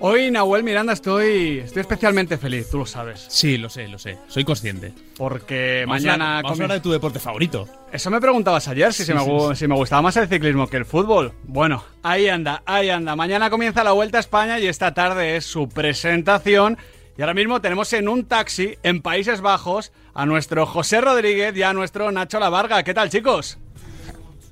Hoy, Nahuel Miranda, estoy, estoy especialmente feliz, tú lo sabes. Sí, lo sé, lo sé. Soy consciente. Porque Vamos mañana... Vamos a hablar de tu deporte favorito. Eso me preguntabas ayer, si, Sí, se me, sí, gu- sí. si me gustaba más el ciclismo que el fútbol. Bueno, ahí anda, ahí anda. Mañana comienza la Vuelta a España y esta tarde es su presentación. Y ahora mismo tenemos en un taxi en Países Bajos a nuestro José Rodríguez y a nuestro Nacho Lavarga. ¿Qué tal, chicos?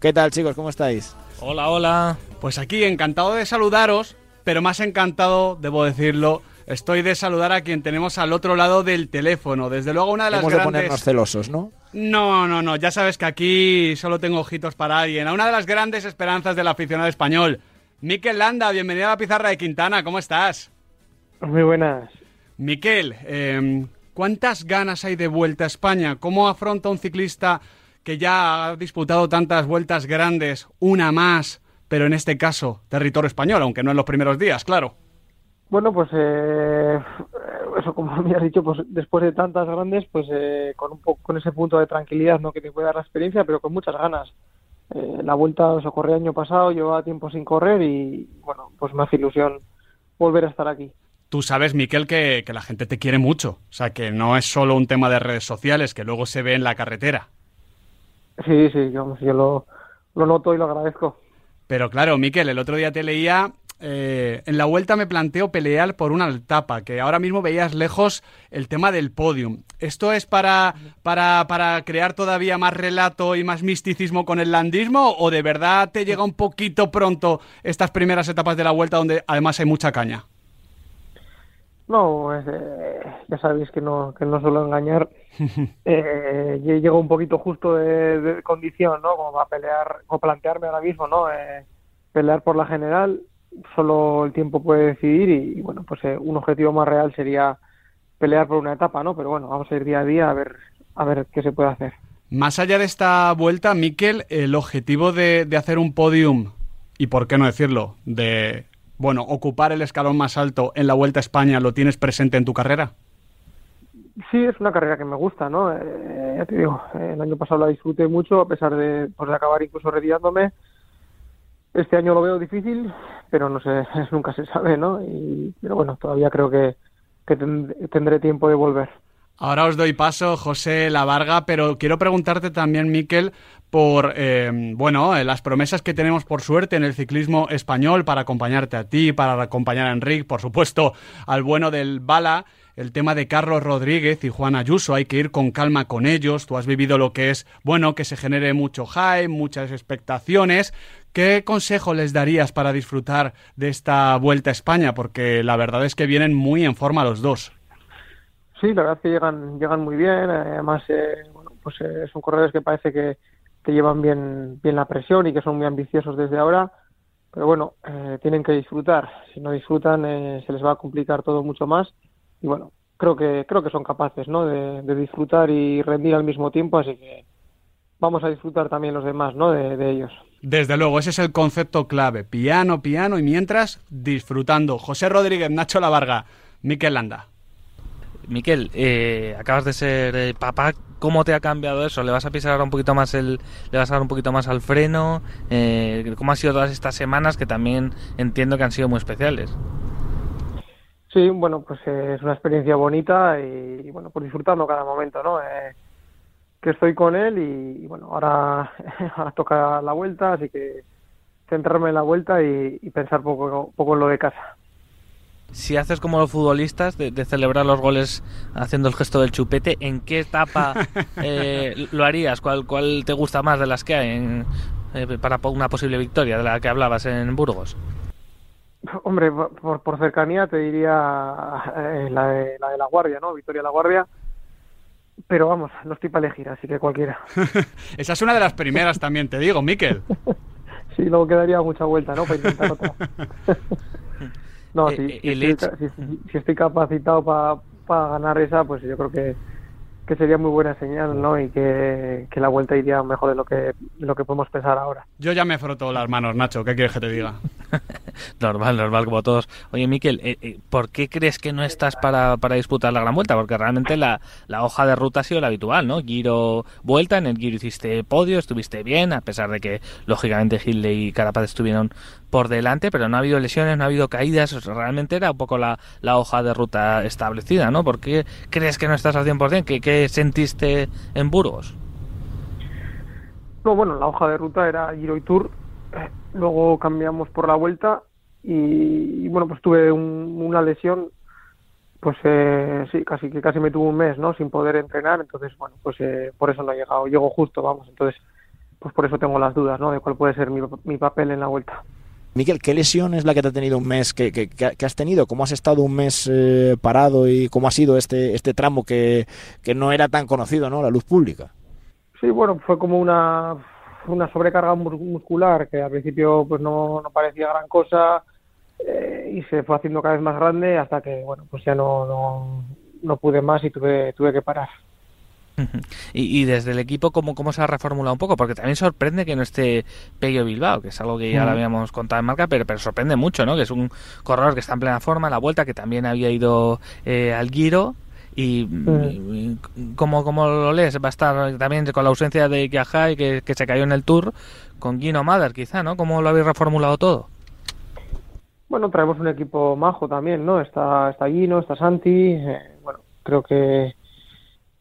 ¿Qué tal, chicos? ¿Cómo estáis? Hola, hola. Pues aquí encantado de saludaros, pero más encantado, debo decirlo, estoy de saludar a quien tenemos al otro lado del teléfono. Desde luego una de las Hemos de grandes... ponernos celosos, ¿no? No, no, no, ya sabes que aquí solo tengo ojitos para alguien. A una de las grandes esperanzas del aficionado español. Miquel Landa, bienvenido a la pizarra de Quintana, ¿cómo estás? Muy buenas. Miquel, eh, ¿cuántas ganas hay de vuelta a España? ¿Cómo afronta un ciclista que ya ha disputado tantas vueltas grandes, una más, pero en este caso territorio español, aunque no en los primeros días, claro? Bueno, pues eh, eso como me has dicho, pues después de tantas grandes, pues eh, con un poco con ese punto de tranquilidad, no que te puede dar la experiencia, pero con muchas ganas. Eh, la vuelta os corrí el año pasado, llevaba tiempo sin correr y bueno, pues me hace ilusión volver a estar aquí. Tú sabes, Miquel, que, que la gente te quiere mucho. O sea, que no es solo un tema de redes sociales, que luego se ve en la carretera. Sí, sí, yo, lo noto y lo agradezco. Pero claro, Miquel, el otro día te leía. eh, en la vuelta me planteo pelear por una etapa, que ahora mismo veías lejos el tema del podium. ¿Esto es para, para, para crear todavía más relato y más misticismo con el landismo? ¿O de verdad te llega un poquito pronto estas primeras etapas de la vuelta donde además hay mucha caña? No, es, eh, ya sabéis que no, que no suelo engañar. Eh, lle- llego un poquito justo de, de condición, ¿no? Como para pelear, como plantearme ahora mismo, ¿no? Eh, pelear por la general, solo el tiempo puede decidir y, y, bueno, pues eh, un objetivo más real sería pelear por una etapa, ¿no? Pero bueno, vamos a ir día a día a ver, a ver qué se puede hacer. Más allá de esta vuelta, Miquel, el objetivo de, de hacer un podium, y por qué no decirlo, de, bueno, ocupar el escalón más alto en la Vuelta a España, ¿lo tienes presente en tu carrera? Sí, es una carrera que me gusta, ¿no? Eh, ya te digo, eh, el año pasado la disfruté mucho, a pesar de, pues, de acabar incluso retirándome. Este año lo veo difícil, pero no sé, nunca se sabe, ¿no? Y, pero bueno, todavía creo que, que ten- tendré tiempo de volver. Ahora os doy paso, José Lavarga, pero quiero preguntarte también, Miquel, por eh, bueno, eh, las promesas que tenemos por suerte en el ciclismo español para acompañarte a ti, para acompañar a Enrique, por supuesto, al bueno del Bala, el tema de Carlos Rodríguez y Juan Ayuso, hay que ir con calma con ellos. Tú has vivido lo que es, bueno, que se genere mucho hype, muchas expectaciones. ¿Qué consejo les darías para disfrutar de esta vuelta a España? Porque la verdad es que vienen muy en forma los dos. Sí, la verdad es que llegan, llegan muy bien. eh, Además, eh, pues eh, son corredores que parece que, que llevan bien, bien la presión y que son muy ambiciosos desde ahora. Pero bueno, tienen que disfrutar. Si no disfrutan, se les va a complicar todo mucho más. Y bueno, creo que creo que son capaces, ¿no? De, de disfrutar y rendir al mismo tiempo. Así que vamos a disfrutar también los demás, ¿no? De, de ellos. Desde luego, ese es el concepto clave. Piano, piano y mientras disfrutando. José Rodríguez, Nacho Lavarga, Miquel Landa. Miquel, eh, acabas de ser eh, papá. ¿Cómo te ha cambiado eso? ¿Le vas a pisar ahora un poquito más el, le vas a dar un poquito más al freno? Eh, ¿Cómo han sido todas estas semanas que también entiendo que han sido muy especiales? Sí, bueno, pues eh, es una experiencia bonita y, bueno, pues disfrutando cada momento, ¿no? Eh, que estoy con él y, bueno, ahora, ahora toca la vuelta, así que centrarme en la vuelta y, y pensar poco, poco en lo de casa. Si haces como los futbolistas, de, de, celebrar los goles haciendo el gesto del chupete, ¿en qué etapa eh, lo harías? ¿Cuál, ¿Cuál te gusta más de las que hay en, eh, para una posible victoria, de la que hablabas en Burgos? Hombre, por, por cercanía te diría eh, la, de, la de la Guardia, ¿no? Victoria La Guardia. Pero vamos, no estoy para elegir, así que cualquiera. Esa es una de las primeras también, te digo, Miquel. sí, luego quedaría mucha vuelta, ¿no? Para intentar otra. No, si, si, estoy, si, si, estoy, capacitado para pa ganar esa, pues yo creo que, que sería muy buena señal, ¿no? Y que, que la vuelta iría mejor de lo que, de lo que podemos pensar ahora. Yo ya me froto las manos, Nacho, ¿qué quieres que te diga? normal, normal, como todos. Oye, Miquel, eh, eh, ¿por qué crees que no estás para, para disputar la gran vuelta? Porque realmente la, la, hoja de ruta ha sido la habitual, ¿no? Giro vuelta, en el Giro hiciste podio, estuviste bien, a pesar de que, lógicamente, Hindley y Carapaz estuvieron por delante, pero no ha habido lesiones, no ha habido caídas, realmente era un poco la, la hoja de ruta establecida, ¿no? ¿Por qué crees que no estás al 100%? ¿Qué, qué sentiste en Burgos? No, bueno, la hoja de ruta era Giro y Tour, luego cambiamos por la vuelta y, y bueno, pues tuve un, una lesión, pues eh, sí, casi que casi me tuvo un mes, ¿no? Sin poder entrenar, entonces bueno, pues eh, por eso no he llegado, llego justo, vamos, entonces pues por eso tengo las dudas, ¿no? De cuál puede ser mi, mi papel en la vuelta. Miquel, ¿qué lesión es la que te ha tenido un mes? que, que, que has tenido? ¿Cómo has estado un mes eh, parado y cómo ha sido este, este tramo que, que no era tan conocido, ¿no? La luz pública. Sí, bueno, fue como una, una sobrecarga muscular que al principio pues no, no parecía gran cosa eh, y se fue haciendo cada vez más grande hasta que, bueno, pues ya no, no, no pude más y tuve, tuve que parar. Y, y, desde el equipo, ¿cómo, ¿cómo se ha reformulado un poco? Porque también sorprende que no esté Pello Bilbao, que es algo que ya lo habíamos contado en marca, pero, pero sorprende mucho, ¿no? Que es un corredor que está en plena forma, la vuelta, que también había ido eh, al Giro. Y, y ¿cómo, ¿cómo, lo lees? Va a estar también con la ausencia de Kiajai, que, que se cayó en el Tour, con Gino Mader, quizá, ¿no? ¿Cómo lo habéis reformulado todo? Bueno, traemos un equipo majo también, ¿no? Está, está Gino, está Santi. Eh, bueno, creo que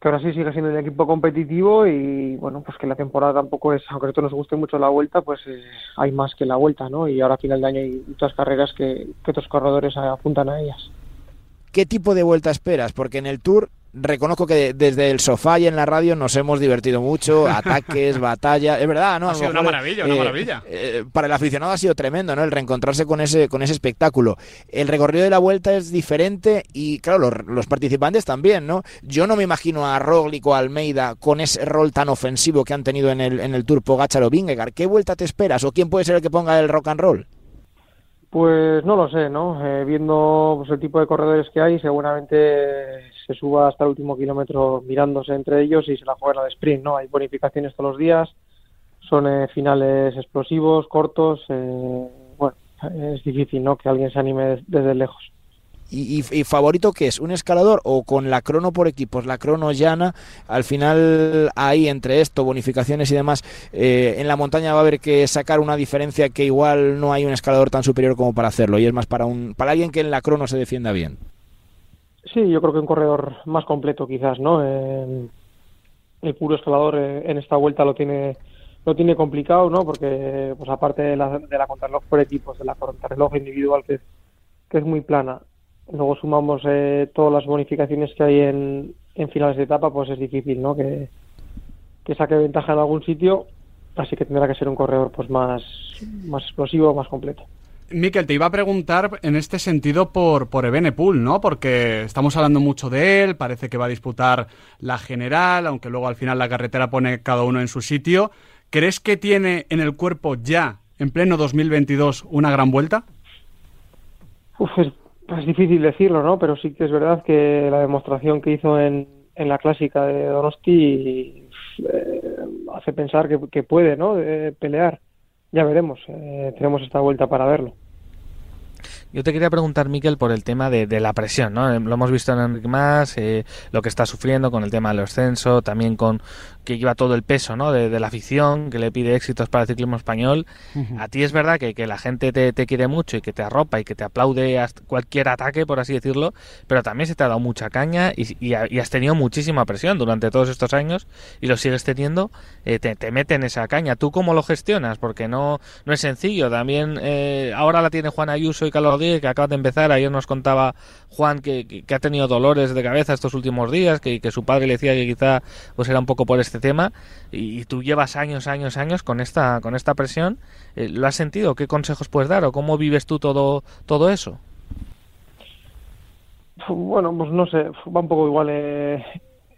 que ahora sí sigue siendo un equipo competitivo y bueno, pues que la temporada tampoco es, aunque a nosotros nos guste mucho la vuelta, pues eh, hay más que la vuelta, ¿no? Y ahora a final de año hay muchas carreras que, que otros corredores apuntan a ellas. ¿Qué tipo de vuelta esperas? Porque en el Tour reconozco que desde el sofá y en la radio nos hemos divertido mucho, ataques, batalla, es verdad, ¿no? Ha sido una maravilla, una maravilla. Eh, para el aficionado ha sido tremendo, ¿no? El reencontrarse con ese, con ese espectáculo. El recorrido de la vuelta es diferente y, claro, los, los participantes también, ¿no? Yo no me imagino a Roglic o a Almeida con ese rol tan ofensivo que han tenido en el, en el Tour Pogacar o Vingegaard. ¿Qué vuelta te esperas o quién puede ser el que ponga el rock and roll? Pues no lo sé, ¿no? Eh, viendo pues, el tipo de corredores que hay, seguramente se suba hasta el último kilómetro mirándose entre ellos y se la juega de sprint, ¿no? Hay bonificaciones todos los días, son eh, finales explosivos, cortos, eh, bueno, es difícil, ¿no? Que alguien se anime desde lejos. ¿Y, favorito qué es? ¿Un escalador o con la crono por equipos, la crono llana? Al final, ahí entre esto, bonificaciones y demás, eh, en la montaña va a haber que sacar una diferencia que igual no hay un escalador tan superior como para hacerlo y es más para, un, para alguien que en la crono se defienda bien. Sí, yo creo que un corredor más completo quizás, ¿no? Eh, el puro escalador eh, en esta vuelta lo tiene lo tiene complicado, ¿no? Porque, pues aparte de la, de la contrarreloj por equipos, de la contrarreloj individual que que es muy plana, luego sumamos eh, todas las bonificaciones que hay en, en, finales de etapa, pues es difícil, ¿no? Que, que saque ventaja en algún sitio, así que tendrá que ser un corredor pues más, más explosivo, más completo. Miquel, te iba a preguntar en este sentido por, por Ebenepool, ¿no? Porque estamos hablando mucho de él, parece que va a disputar la general, aunque luego al final la carretera pone cada uno en su sitio. ¿Crees que tiene en el cuerpo ya, en pleno 2022, una gran vuelta? Uf, es, es difícil decirlo, ¿no? Pero sí que es verdad que la demostración que hizo en, en la clásica de Donosti eh, hace pensar que, que puede, ¿no? De pelear. Ya veremos. Eh, tenemos esta vuelta para verlo. Yo te quería preguntar, Miquel, por el tema de, de la presión, ¿no? Lo hemos visto en Enric Más, eh, lo que está sufriendo con el tema del ascenso, también con que lleva todo el peso, ¿no? De, de la afición, que le pide éxitos para el ciclismo español. Uh -huh. A ti es verdad que, que la gente te, te, quiere mucho y que te arropa y que te aplaude cualquier ataque, por así decirlo, pero también se te ha dado mucha caña y, y, y has tenido muchísima presión durante todos estos años y lo sigues teniendo, eh, te, te meten esa caña. ¿Tú cómo lo gestionas? Porque no, no es sencillo. También eh, ahora la tiene Juan Ayuso y Carlos Que acaba de empezar. Ayer nos contaba Juan que, ha tenido dolores de cabeza estos últimos días, que, que su padre le decía que quizá pues era un poco por este tema. Y, y tú llevas años, años, años con esta, con esta presión. Eh, ¿Lo has sentido? ¿Qué consejos puedes dar? ¿O cómo vives tú todo, todo eso? Bueno, pues no sé, va un poco igual eh,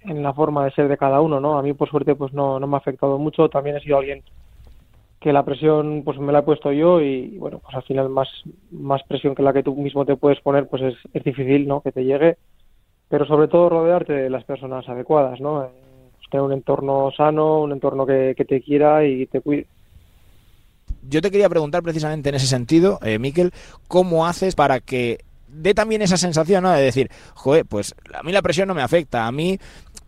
en la forma de ser de cada uno, ¿no? A mí, por suerte, pues no, no me ha afectado mucho. También he sido alguien que la presión pues me la he puesto yo y bueno pues al final más más presión que la que tú mismo te puedes poner pues es, es difícil no que te llegue. Pero sobre todo rodearte de las personas adecuadas no pues tener un entorno sano un entorno que, que te quiera y te cuide. Yo te quería preguntar precisamente en ese sentido, eh, Miquel, ¿cómo haces para que dé también esa sensación ¿no? de decir, joder, pues a mí la presión no me afecta, a mí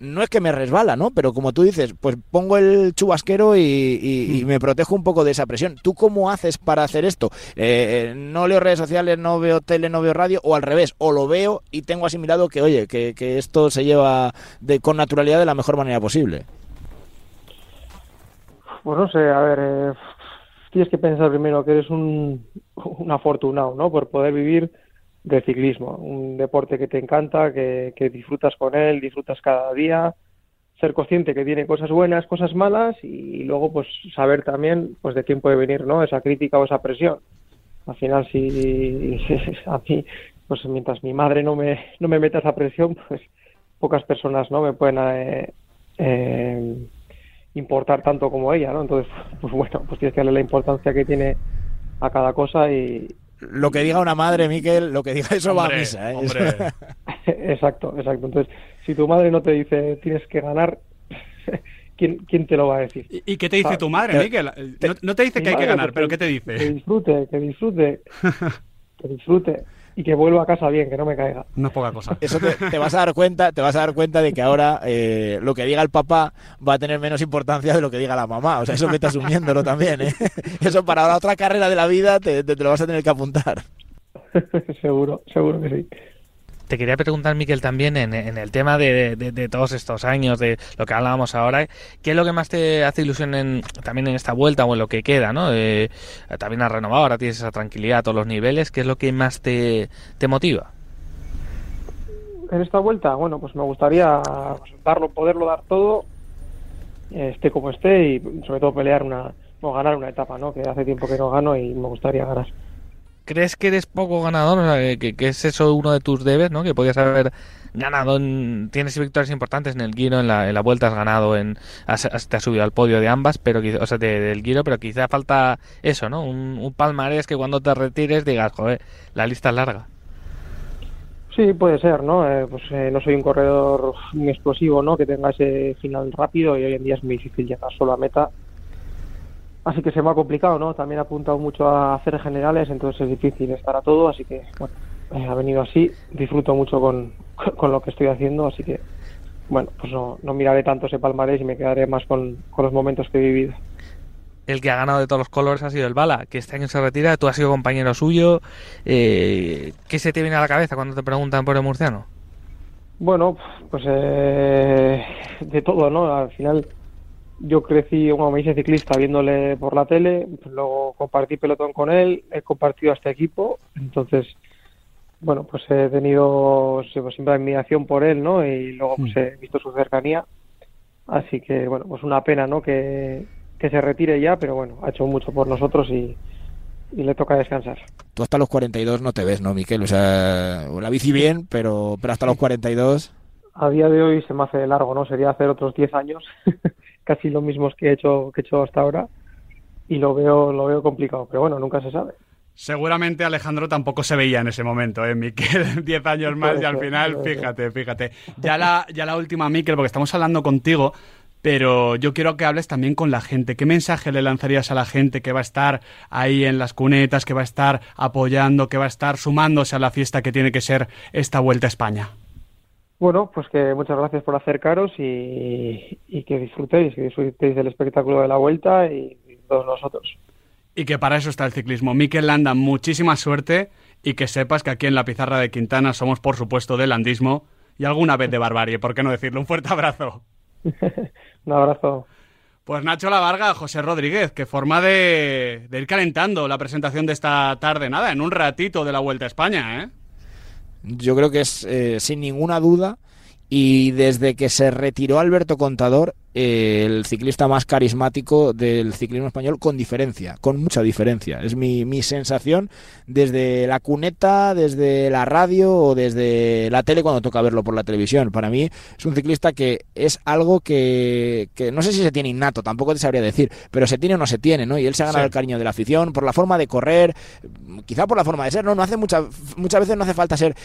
no es que me resbala, ¿no? Pero como tú dices, pues pongo el chubasquero y, me protejo un poco de esa presión. ¿Tú cómo haces para hacer esto? Eh, no leo redes sociales, no veo tele, no veo radio, o al revés, o lo veo y tengo asimilado que, oye, que, esto se lleva de, con naturalidad de la mejor manera posible. Pues no sé, a ver, eh, tienes que pensar primero que eres un, un afortunado, ¿no? Por poder vivir del ciclismo, un deporte que te encanta, que, disfrutas con él, disfrutas cada día, ser consciente que tiene cosas buenas, cosas malas y luego pues saber también pues de quién puede venir no esa crítica o esa presión. Al final si, a mí pues mientras mi madre no me no me meta esa presión pues pocas personas no me pueden eh, eh, importar tanto como ella, ¿no? Entonces pues bueno pues tienes que darle la importancia que tiene a cada cosa y, lo que diga una madre, Miquel, lo que diga eso va a misa. ¿eh? exacto, exacto. Entonces, si tu madre no te dice tienes que ganar, ¿quién, quién te lo va a decir? ¿Y, qué te dice tu madre, Miquel? No, te dice que hay que ganar, pero ¿qué te dice? Que disfrute, que disfrute. que disfrute y que vuelva a casa bien, que no me caiga. No es poca cosa. Eso te, vas a dar cuenta, te vas a dar cuenta de que ahora eh, lo que diga el papá va a tener menos importancia de lo que diga la mamá. O sea, eso vete asumiéndolo también, ¿eh? Eso para la otra carrera de la vida te, te lo vas a tener que apuntar. seguro, seguro que sí te quería preguntar, Miquel, también en, el tema de, todos estos años, de lo que hablábamos ahora, ¿qué es lo que más te hace ilusión en, también en esta vuelta o en lo que queda? ¿no? Eh, también has renovado, ahora tienes esa tranquilidad a todos los niveles. ¿Qué es lo que más te, motiva? En esta vuelta, bueno, pues me gustaría darlo, poderlo dar todo, esté como esté, y sobre todo pelear una, o ganar una etapa, ¿no? Que hace tiempo que no gano y me gustaría ganar. ¿Crees que eres poco ganador? que, es eso uno de tus debes, ¿no? Que podías haber ganado, tienes victorias importantes en el Giro, en la, vuelta has ganado, en, te has subido al podio de ambas, pero o sea, del Giro, pero quizá falta eso, ¿no? Un, palmarés que cuando te retires digas, joder, la lista es larga. Sí, puede ser, ¿no? Eh, pues eh, no soy un corredor muy explosivo, ¿no? Que tenga ese final rápido y hoy en día es muy difícil llegar solo a meta Así que se me ha complicado, ¿no? También he apuntado mucho a hacer generales, entonces es difícil estar a todo, así que, bueno, eh, ha venido así. Disfruto mucho con, lo que estoy haciendo, así que, bueno, pues no, no miraré tanto ese palmarés y me quedaré más con, los momentos que he vivido. El que ha ganado de todos los colores ha sido el Bala, que este año se retira, tú has sido compañero suyo. Eh, ¿Qué se te viene a la cabeza cuando te preguntan por el murciano? Bueno, pues eh, de todo, ¿no? Al final yo crecí, como me hice ciclista viéndole por la tele, luego compartí pelotón con él, he compartido a este equipo, entonces, bueno, pues he tenido pues, siempre admiración por él, ¿no? Y luego pues, hmm. he visto su cercanía, así que, bueno, pues una pena, ¿no? Que, se retire ya, pero bueno, ha hecho mucho por nosotros y, le toca descansar. Tú hasta los 42 no te ves, ¿no, Miquel? O sea, la bici bien, pero, pero hasta los 42... A día de hoy se me hace largo, ¿no? Sería hacer otros 10 años casi lo mismos que he hecho que he hecho hasta ahora y lo veo lo veo complicado, pero bueno, nunca se sabe. Seguramente Alejandro tampoco se veía en ese momento, ¿eh? Miquel, 10 años más y al final, fíjate, fíjate. Ya la, ya la última, Miquel, porque estamos hablando contigo, pero yo quiero que hables también con la gente. ¿Qué mensaje le lanzarías a la gente que va a estar ahí en las cunetas, que va a estar apoyando, que va a estar sumándose a la fiesta que tiene que ser esta Vuelta a España? Bueno, pues que muchas gracias por acercaros y, que disfrutéis, que disfrutéis del espectáculo de la vuelta y, todos nosotros. Y que para eso está el ciclismo. Miquel Landa, muchísima suerte y que sepas que aquí en la pizarra de Quintana somos, por supuesto, de landismo y alguna vez de barbarie, ¿por qué no decirlo? Un fuerte abrazo. Un abrazo. Pues Nacho Lavarga, José Rodríguez, que forma de, de ir calentando la presentación de esta tarde, nada, en un ratito de la Vuelta a España, ¿eh? Yo creo que es eh, sin ninguna duda y desde que se retiró Alberto Contador el ciclista más carismático del ciclismo español con diferencia, con mucha diferencia. Es mi, mi, sensación desde la cuneta, desde la radio o desde la tele cuando toca verlo por la televisión. Para mí es un ciclista que es algo que, que no sé si se tiene innato, tampoco te sabría decir, pero se tiene o no se tiene, ¿no? Y él se ha ganado el cariño de la afición por la forma de correr, quizá por la forma de ser, ¿no? No hace mucha, muchas veces no hace falta ser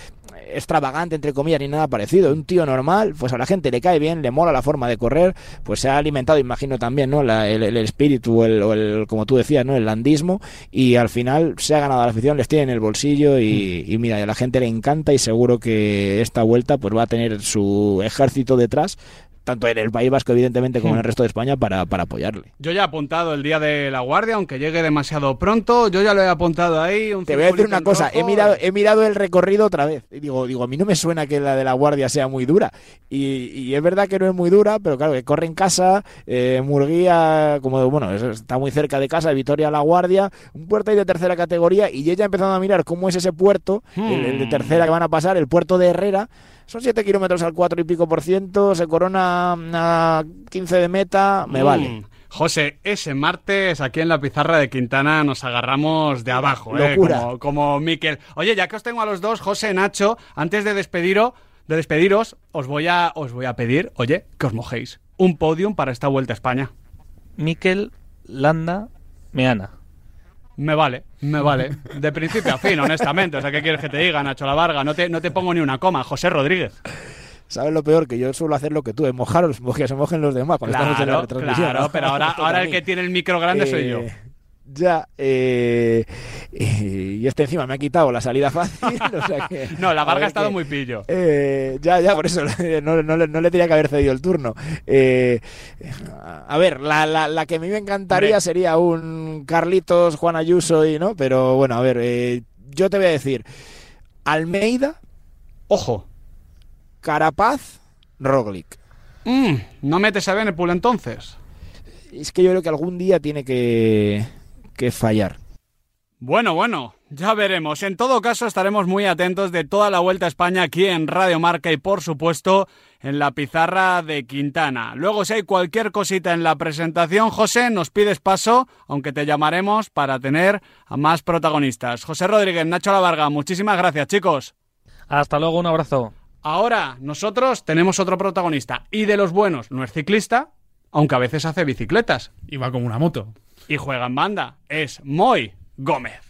extravagante, entre comillas, ni nada parecido. Un tío normal, pues a la gente le cae bien, le mola la forma de correr, pues se ha alimentado, imagino también, ¿no? La- el, el espíritu, o el, o el- como tú decías, ¿no? El landismo, y al final se ha ganado a la afición, les tiene en el bolsillo, y, y mira, a la gente le encanta, y seguro que esta vuelta pues va a tener su ejército detrás, tanto en el País Vasco, evidentemente, como en el resto de España, para, para apoyarle. Yo ya he apuntado el día de la guardia, aunque llegue demasiado pronto. Yo ya lo he apuntado ahí. un Te voy a decir una cosa, he mirado, he mirado el recorrido otra vez. Y digo, digo, a mí no me suena que la de la guardia sea muy dura. Y, y es verdad que no es muy dura, pero claro, que corre en casa, eh, Murguía, como bueno, es- está muy cerca de casa, Vitoria la Guardia, un puerto ahí de tercera categoría, y ella empezando a mirar cómo es ese puerto, el, el de Hmm. tercera que van a pasar, el puerto de Herrera. Son 7 kilómetros al 4 y pico por ciento, se corona a 15 de meta, me Mm. vale. José, ese martes aquí en la pizarra de Quintana nos agarramos de abajo, ¿eh? Locura. como, como Miquel. Oye, ya que os tengo a los dos, José, Nacho, antes de despediros, de despediros, os voy a, os voy a pedir, oye, que os mojéis. Un podium para esta vuelta a España. Miquel, Landa, Meana. Me vale, me vale. De principio a fin, honestamente. O sea, ¿qué quieres que te diga, Nacho La Varga? No te, no te pongo ni una coma. José Rodríguez. ¿Sabes lo peor? Que yo suelo hacer lo que tú, es mojaros, que se mojen los demás cuando estamos en la Claro, retransmisión. claro, ¿no? pero ahora, ahora el que tiene el micro grande soy yo. Eh, Ya, eh, y este encima me ha quitado la salida fácil. o sea que, No, la Varga ha estado muy pillo. Eh, ya, ya, por eso no, no le- no le tenía que haber cedido el turno. Eh, a ver, la, la, la que a mí me encantaría Hombre. sería un Carlitos, Juan Ayuso y no, pero bueno, a ver, eh, yo te voy a decir Almeida, Ojo. Carapaz, Roglic. Mm, no metes a Benepul entonces. Es que yo creo que algún día tiene que, que fallar. Bueno, bueno, ya veremos. En todo caso, estaremos muy atentos de toda la Vuelta a España aquí en Radio Marca y, por supuesto, en la pizarra de Quintana. Luego, si hay cualquier cosita en la presentación, José, nos pides paso, aunque te llamaremos para tener a más protagonistas. José Rodríguez, Nacho La Varga, muchísimas gracias, chicos. Hasta luego, un abrazo. Ahora, nosotros tenemos otro protagonista, y de los buenos, no es ciclista, aunque a veces hace bicicletas, Iba como una moto. Y juega en banda. Es Moy Gómez.